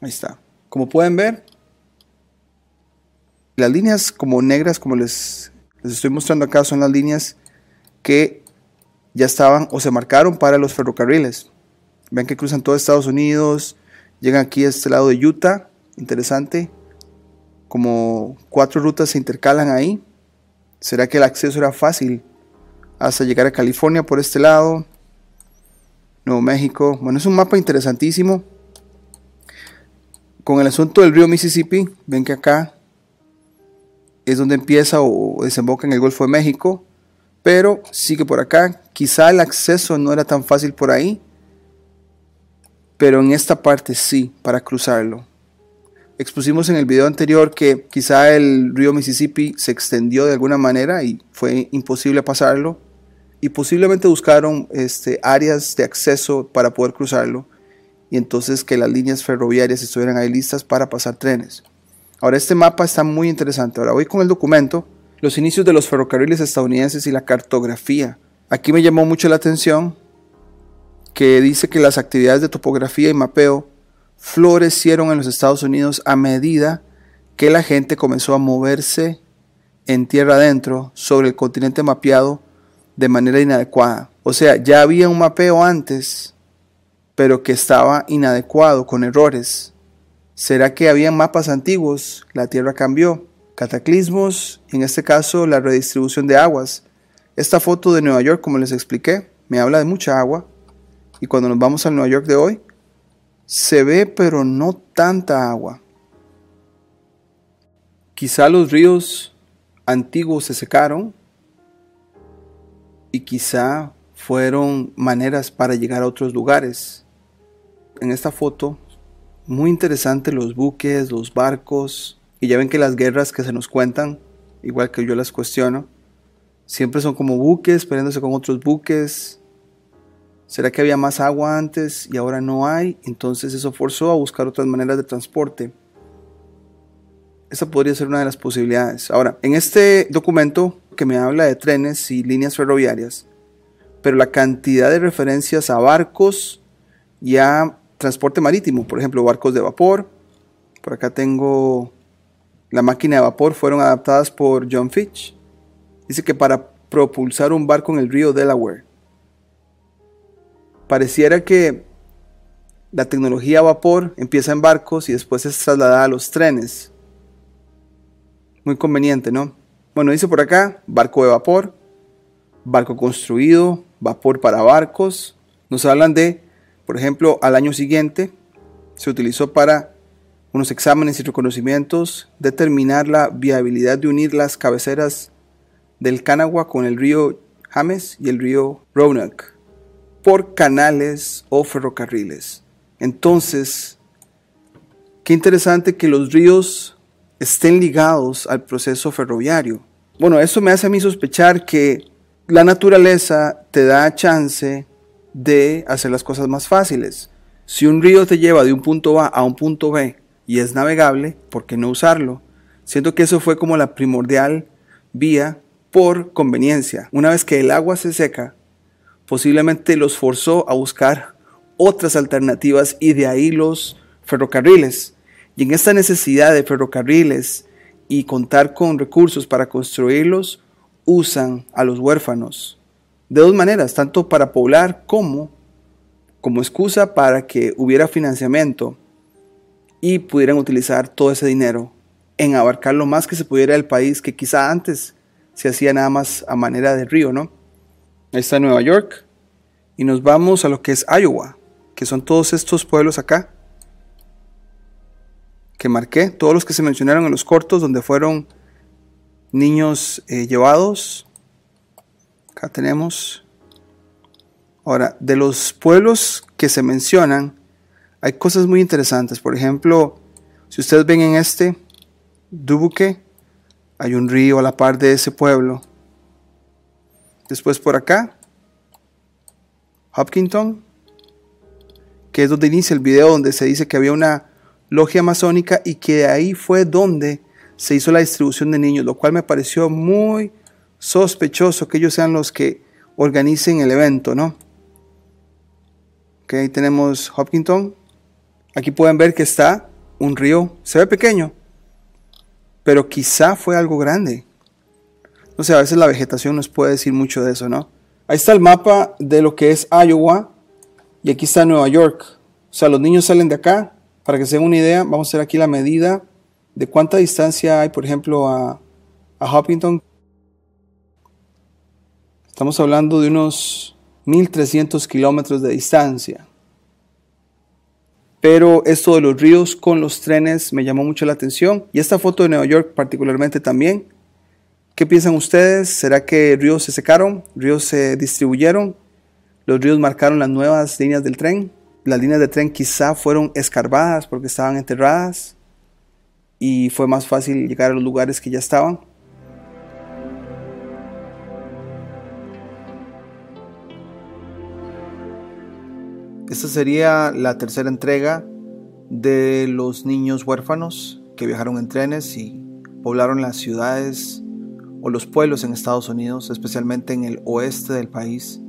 S1: Ahí está. Como pueden ver, las líneas como negras, como les, les estoy mostrando acá, son las líneas que ya estaban o se marcaron para los ferrocarriles. Ven que cruzan todo Estados Unidos, llegan aquí a este lado de Utah, interesante. Como cuatro rutas se intercalan ahí. ¿Será que el acceso era fácil hasta llegar a California por este lado, Nuevo México. Bueno, es un mapa interesantísimo. Con el asunto del río Mississippi, ven que acá es donde empieza o desemboca en el Golfo de México, pero sigue por acá. Quizá el acceso no era tan fácil por ahí, pero en esta parte sí, para cruzarlo. Expusimos en el video anterior que quizá el río Mississippi se extendió de alguna manera y fue imposible pasarlo y posiblemente buscaron este, áreas de acceso para poder cruzarlo y entonces que las líneas ferroviarias estuvieran ahí listas para pasar trenes. Ahora este mapa está muy interesante. Ahora voy con el documento, los inicios de los ferrocarriles estadounidenses y la cartografía. Aquí me llamó mucho la atención que dice que las actividades de topografía y mapeo florecieron en los Estados Unidos a medida que la gente comenzó a moverse en tierra adentro sobre el continente mapeado de manera inadecuada. O sea, ya había un mapeo antes, pero que estaba inadecuado, con errores. ¿Será que había mapas antiguos? La Tierra cambió. Cataclismos, en este caso la redistribución de aguas. Esta foto de Nueva York, como les expliqué, me habla de mucha agua. Y cuando nos vamos al Nueva York de hoy, se ve pero no tanta agua. Quizá los ríos antiguos se secaron y quizá fueron maneras para llegar a otros lugares. En esta foto, muy interesante los buques, los barcos, y ya ven que las guerras que se nos cuentan, igual que yo las cuestiono, siempre son como buques, peleándose con otros buques. ¿Será que había más agua antes y ahora no hay? Entonces eso forzó a buscar otras maneras de transporte. Esa podría ser una de las posibilidades. Ahora, en este documento que me habla de trenes y líneas ferroviarias, pero la cantidad de referencias a barcos y a transporte marítimo, por ejemplo, barcos de vapor. Por acá tengo la máquina de vapor, fueron adaptadas por John Fitch. Dice que para propulsar un barco en el río Delaware. Pareciera que la tecnología a vapor empieza en barcos y después es trasladada a los trenes. Muy conveniente, ¿no? Bueno, dice por acá, barco de vapor, barco construido, vapor para barcos. Nos hablan de, por ejemplo, al año siguiente se utilizó para unos exámenes y reconocimientos determinar la viabilidad de unir las cabeceras del Canagua con el río James y el río Roanoke por canales o ferrocarriles. Entonces, qué interesante que los ríos estén ligados al proceso ferroviario. Bueno, eso me hace a mí sospechar que la naturaleza te da chance de hacer las cosas más fáciles. Si un río te lleva de un punto A a un punto B y es navegable, ¿por qué no usarlo? Siento que eso fue como la primordial vía por conveniencia. Una vez que el agua se seca, posiblemente los forzó a buscar otras alternativas y de ahí los ferrocarriles. Y en esta necesidad de ferrocarriles y contar con recursos para construirlos, usan a los huérfanos. De dos maneras, tanto para poblar como como excusa para que hubiera financiamiento y pudieran utilizar todo ese dinero en abarcar lo más que se pudiera del país, que quizá antes se hacía nada más a manera de río, ¿no? Ahí está Nueva York y nos vamos a lo que es Iowa, que son todos estos pueblos acá que marqué, todos los que se mencionaron en los cortos, donde fueron niños eh, llevados. Acá tenemos. Ahora, de los pueblos que se mencionan, hay cosas muy interesantes. Por ejemplo, si ustedes ven en este, Dubuque, hay un río a la par de ese pueblo. Después por acá, Hopkinton, que es donde inicia el video donde se dice que había una logia masónica y que ahí fue donde se hizo la distribución de niños, lo cual me pareció muy sospechoso que ellos sean los que organicen el evento, ¿no? Ok, ahí tenemos Hopkinton. Aquí pueden ver que está un río, se ve pequeño, pero quizá fue algo grande. No sé, a veces la vegetación nos puede decir mucho de eso, ¿no? Ahí está el mapa de lo que es Iowa y aquí está Nueva York. O sea, los niños salen de acá. Para que se den una idea, vamos a hacer aquí la medida de cuánta distancia hay, por ejemplo, a, a. Estamos hablando de unos 1300 kilómetros de distancia. Pero esto de los ríos con los trenes me llamó mucho la atención. Y esta foto de Nueva York particularmente también. ¿Qué piensan ustedes? ¿Será que ríos se secaron? ¿Ríos se distribuyeron? ¿Los ríos marcaron las nuevas líneas del tren? Las líneas de tren quizá fueron escarbadas porque estaban enterradas y fue más fácil llegar a los lugares que ya estaban. Esta sería la tercera entrega de los niños huérfanos que viajaron en trenes y poblaron las ciudades o los pueblos en Estados Unidos, especialmente en el oeste del país.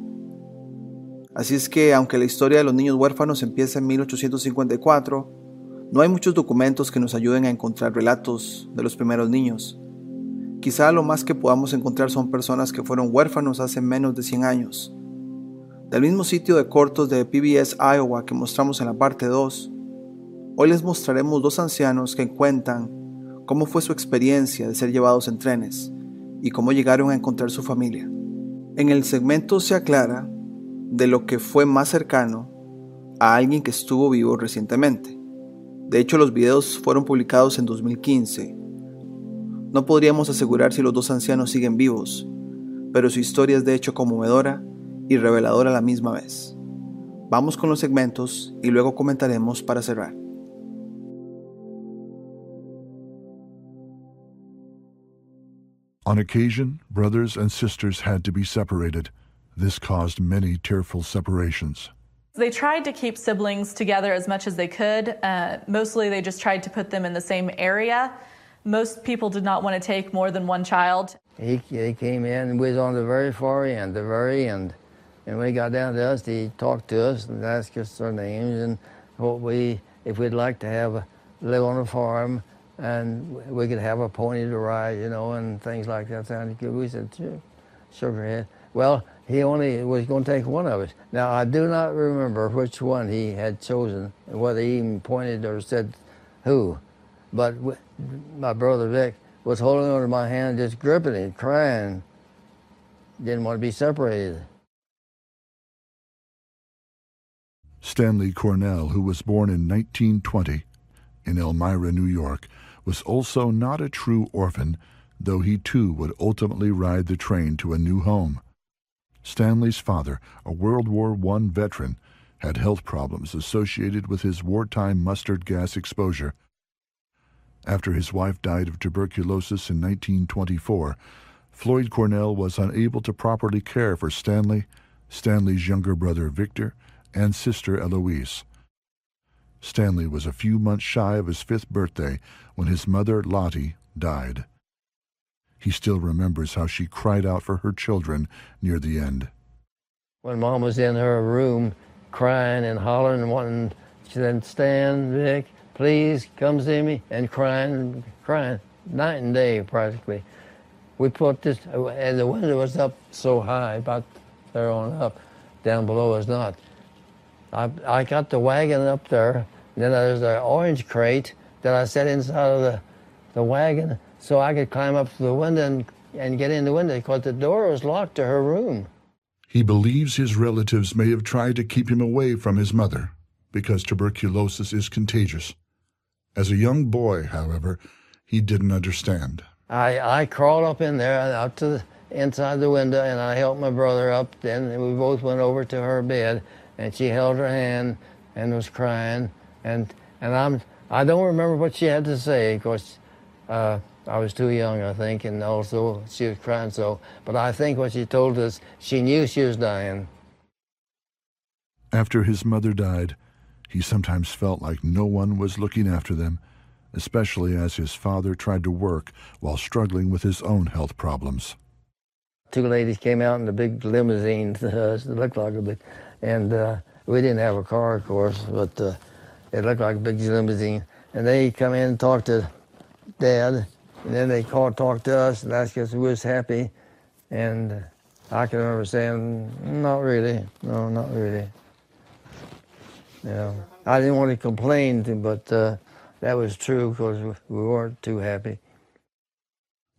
S1: Así es que, aunque la historia de los niños huérfanos empieza en 1854, no hay muchos documentos que nos ayuden a encontrar relatos de los primeros niños. Quizá lo más que podamos encontrar son personas que fueron huérfanos hace menos de 100 años. Del mismo sitio de cortos de PBS Iowa que mostramos en la parte 2, hoy les mostraremos dos ancianos que cuentan cómo fue su experiencia de ser llevados en trenes y cómo llegaron a encontrar su familia. En el segmento se aclara de lo que fue más cercano a alguien que estuvo vivo recientemente. De hecho, los videos fueron publicados en 2015. No podríamos asegurar si los dos ancianos siguen vivos, pero su historia es de hecho conmovedora y reveladora a la misma vez. Vamos con los segmentos y luego comentaremos para cerrar.
S2: On occasion, brothers and sisters had to be separated. This caused many tearful separations.
S3: They tried to keep siblings together as much as they could. Uh, mostly, they just tried to put them in the same area. Most people did not want to take more than one child.
S6: He, he came in and was on the very far end, the very end. And when he got down to us, he talked to us and asked us our names and what we, if we'd like to have a, live on a farm and we could have a pony to ride, you know, and things like that. Sounded good. We said, sure, shook our head. Well, he only was going to take one of us. Now, I do not remember which one he had chosen, whether he even pointed or said who. But my brother Vic was holding onto my hand, just gripping it, crying. Didn't want to be separated.
S2: Stanley Cornell, who was born in 1920 in Elmira, New York, was also not a true orphan, though he too would ultimately ride the train to a new home. Stanley's father, a World War I veteran, had health problems associated with his wartime mustard gas exposure. After his wife died of tuberculosis in 1924, Floyd Cornell was unable to properly care for Stanley, Stanley's younger brother Victor, and sister Eloise. Stanley was a few months shy of his fifth birthday when his mother, Lottie, died. He still remembers how she cried out for her children near the end.
S6: When mom was in her room crying and hollering and wanting, she said, Stan, Vic, please come see me, and crying, crying, night and day practically. We put this, and the window was up so high, about there on up, down below is not. I, I got the wagon up there, then there's an orange crate that I set inside of the the wagon so I could climb up to the window and, and get in the window because the door was locked to her room.
S2: He believes his relatives may have tried to keep him away from his mother because tuberculosis is contagious. As a young boy, however, he didn't understand.
S6: I, I crawled up in there, out to the, inside the window, and I helped my brother up. Then we both went over to her bed, and she held her hand and was crying. And and I'm I don't remember what she had to say, because uh, I was too young, I think, and also she was crying so. But I think what she told us, she knew she was dying.
S2: After his mother died, he sometimes felt like no one was looking after them, especially as his father tried to work while struggling with his own health problems.
S6: Two ladies came out in a big limousine. [LAUGHS] It looked like a big, and uh, we didn't have a car, of course, but uh, it looked like a big limousine. And they come in and talk to Dad, and then they called, talked to us and asked us we was happy. And I can remember saying, not really, no, not really. You know, I didn't want to complain, but uh, that was true because we weren't too happy.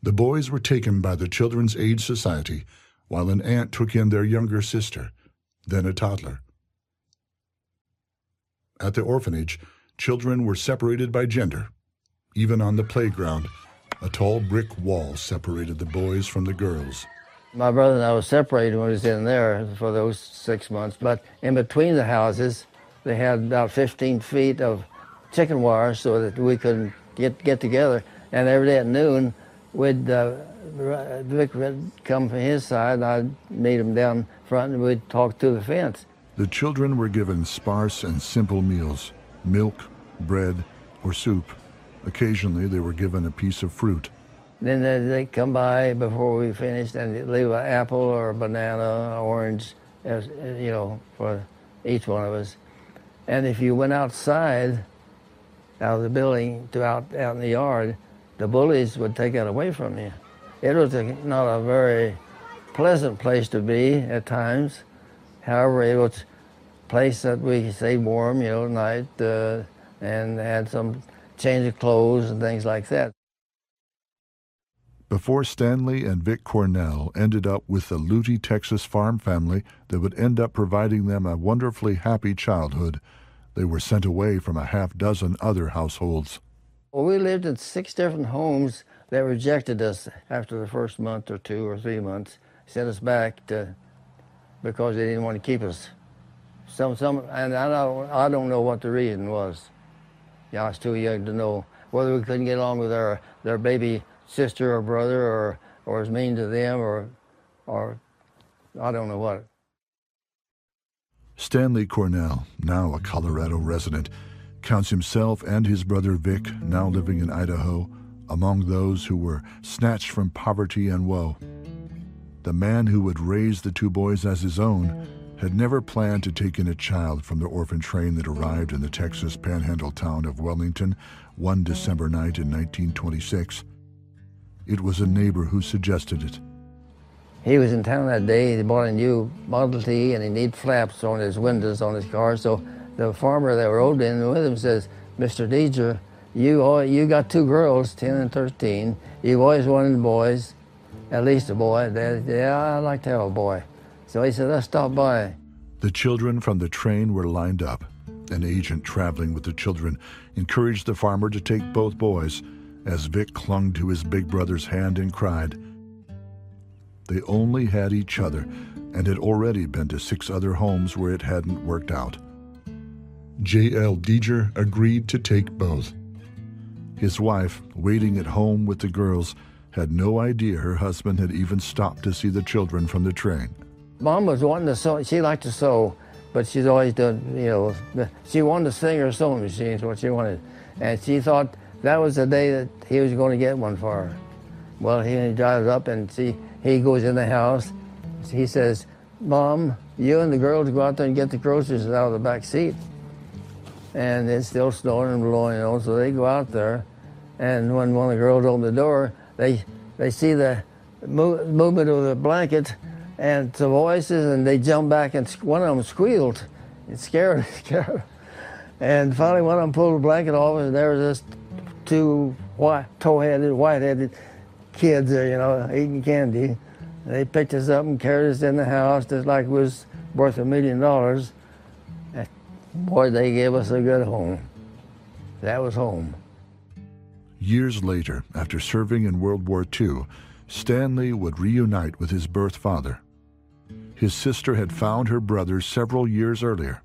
S2: The boys were taken by the Children's Aid Society, while an aunt took in their younger sister, then a toddler. At the orphanage, children were separated by gender. Even on the playground, a tall brick wall separated the boys from the girls.
S6: My brother and I were separated when we was in there for those six months, but in between the houses, they had about 15 feet of chicken wire so that we could get get together. And every day at noon, we'd uh, Vic would come from his side, and I'd meet him down front, and we'd talk through the fence.
S2: The children were given sparse and simple meals milk, bread, or soup. Occasionally, they were given a piece of fruit.
S6: Then they'd come by before we finished and leave an apple or a banana, orange, as, you know, for each one of us. And if you went outside, out of the building to out, out in the yard, the bullies would take it away from you. It was a, not a very pleasant place to be at times. However, it was a place that we stayed warm, you know, at night, uh, and had some change of clothes and things like that.
S2: Before Stanley and Vic Cornell ended up with the Lutie, Texas farm family that would end up providing them a wonderfully happy childhood, they were sent away from a half dozen other households.
S6: Well, we lived in six different homes that rejected us after the first month or two or three months, sent us back to, because they didn't want to keep us. Some, some, and I don't, I don't know what the reason was. I was too young to know whether we couldn't get along with our, their baby sister or brother or, or was mean to them or, or I don't know what.
S2: Stanley Cornell, now a Colorado resident, counts himself and his brother Vic, now living in Idaho, among those who were snatched from poverty and woe. The man who would raise the two boys as his own had never planned to take in a child from the orphan train that arrived in the Texas panhandle town of Wellington one December night in 1926. It was a neighbor who suggested it.
S6: He was in town that day. He bought a new Model T and he needed flaps on his windows on his car. So the farmer that rode in with him says, Mr. Deidre, you, you got two girls, 10 and 13. You've always wanted boys, at least a boy. They, yeah, I'd like to have a boy. So he said, let's stop by.
S2: The children from the train were lined up. An agent traveling with the children encouraged the farmer to take both boys as Vic clung to his big brother's hand and cried. They only had each other and had already been to six other homes where it hadn't worked out. J.L. Deeger agreed to take both. His wife, waiting at home with the girls, had no idea her husband had even stopped to see the children from the train.
S6: Mom was wanting to sew. She liked to sew, but she's always done, you know, she wanted to sing her sewing machine is what she wanted. And she thought that was the day that he was going to get one for her. Well, he drives up and see, he goes in the house. He says, Mom, you and the girls go out there and get the groceries out of the back seat. And it's still snowing and blowing, you know, so they go out there. And when one of the girls opened the door, they, they see the movement of the blanket and some voices, and they jumped back, and one of them squealed. It scared, [LAUGHS] scared. And finally, one of them pulled the blanket off, and there was this two white, toe-headed, white-headed kids there, you know, eating candy. They picked us up and carried us in the house just like it was worth a million dollars. Boy, they gave us a good home. That was home.
S2: Years later, after serving in World War II, Stanley would reunite with his birth father. His sister had found her brother several years earlier.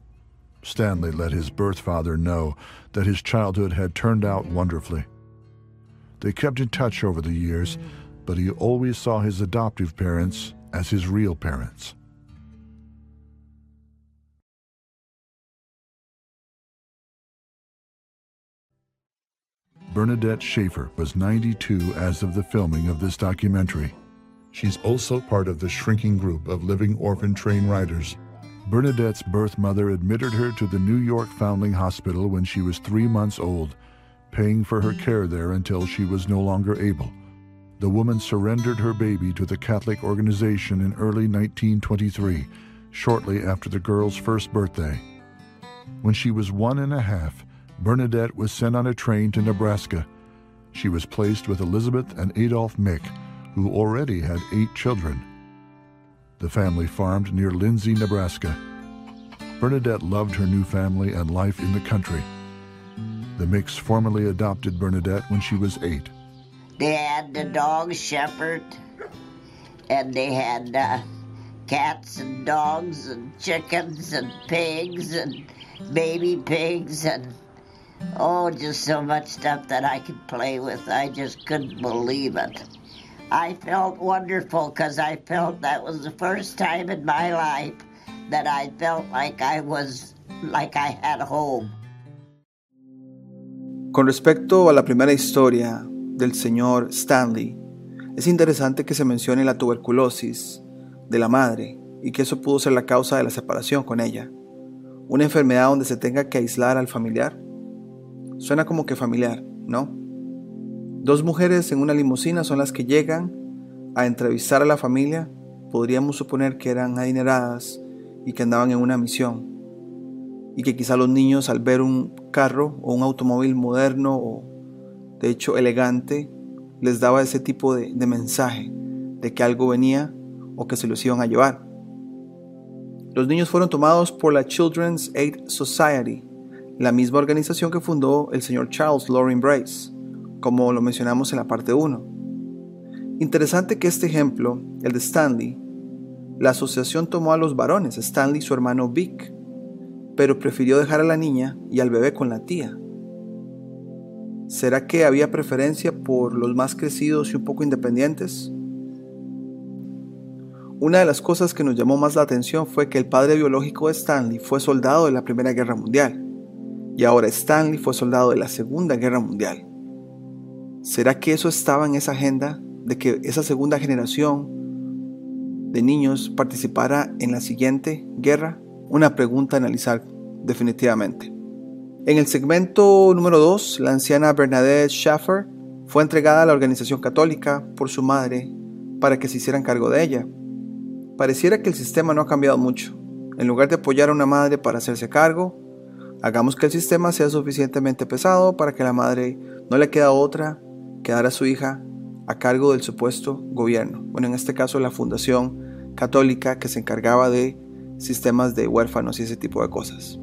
S2: Stanley let his birth father know that his childhood had turned out wonderfully. They kept in touch over the years, but he always saw his adoptive parents as his real parents. Bernadette Schaefer was 92 as of the filming of this documentary. She's also part of the shrinking group of living orphan train riders. Bernadette's birth mother admitted her to the New York Foundling Hospital when she was three months old, paying for her care there until she was no longer able. The woman surrendered her baby to the Catholic organization in early 1923, shortly after the girl's first birthday. When she was one and a half, Bernadette was sent on a train to Nebraska. She was placed with Elizabeth and Adolph Mick, who already had eight children. The family farmed near Lindsay, Nebraska. Bernadette loved her new family and life in the country. The Micks formally adopted Bernadette when she was eight.
S7: They had the dog shepherd, and they had uh, cats and dogs and chickens and pigs and baby pigs and Oh, just so much stuff that I could play with. I just couldn't believe it. I felt wonderful because I felt that was the first time in my life that I felt like I was like I had home.
S1: Con respecto a la primera historia del señor Stanley, es interesante que se mencione la tuberculosis de la madre y que eso pudo ser la causa de la separación con ella. Una enfermedad donde se tenga que aislar al familiar Suena como que familiar, ¿no? Dos mujeres en una limusina son las que llegan a entrevistar a la familia. Podríamos suponer que eran adineradas y que andaban en una misión. Y que quizá los niños al ver un carro o un automóvil moderno o de hecho elegante les daba ese tipo de, mensaje de que algo venía o que se los iban a llevar. Los niños fueron tomados por la Children's Aid Society la misma organización que fundó el señor Charles Loring Brace, como lo mencionamos en la parte 1. Interesante que este ejemplo, el de Stanley, la asociación tomó a los varones, Stanley y su hermano Vic, pero prefirió dejar a la niña y al bebé con la tía. ¿Será que había preferencia por los más crecidos y un poco independientes? Una de las cosas que nos llamó más la atención fue que el padre biológico de Stanley fue soldado de la Primera Guerra Mundial y ahora Stanley fue soldado de la Segunda Guerra Mundial. ¿Será que eso estaba en esa agenda de que esa segunda generación de niños participara en la siguiente guerra? Una pregunta a analizar definitivamente. En el segmento número 2, la anciana Bernadette Schaffer fue entregada a la organización católica por su madre para que se hicieran cargo de ella. Pareciera que el sistema no ha cambiado mucho. En lugar de apoyar a una madre para hacerse cargo, Hagamos que el sistema sea suficientemente pesado para que la madre no le queda otra que dar a su hija a cargo del supuesto gobierno. Bueno, en este caso la fundación católica que se encargaba de sistemas de huérfanos y ese tipo de cosas.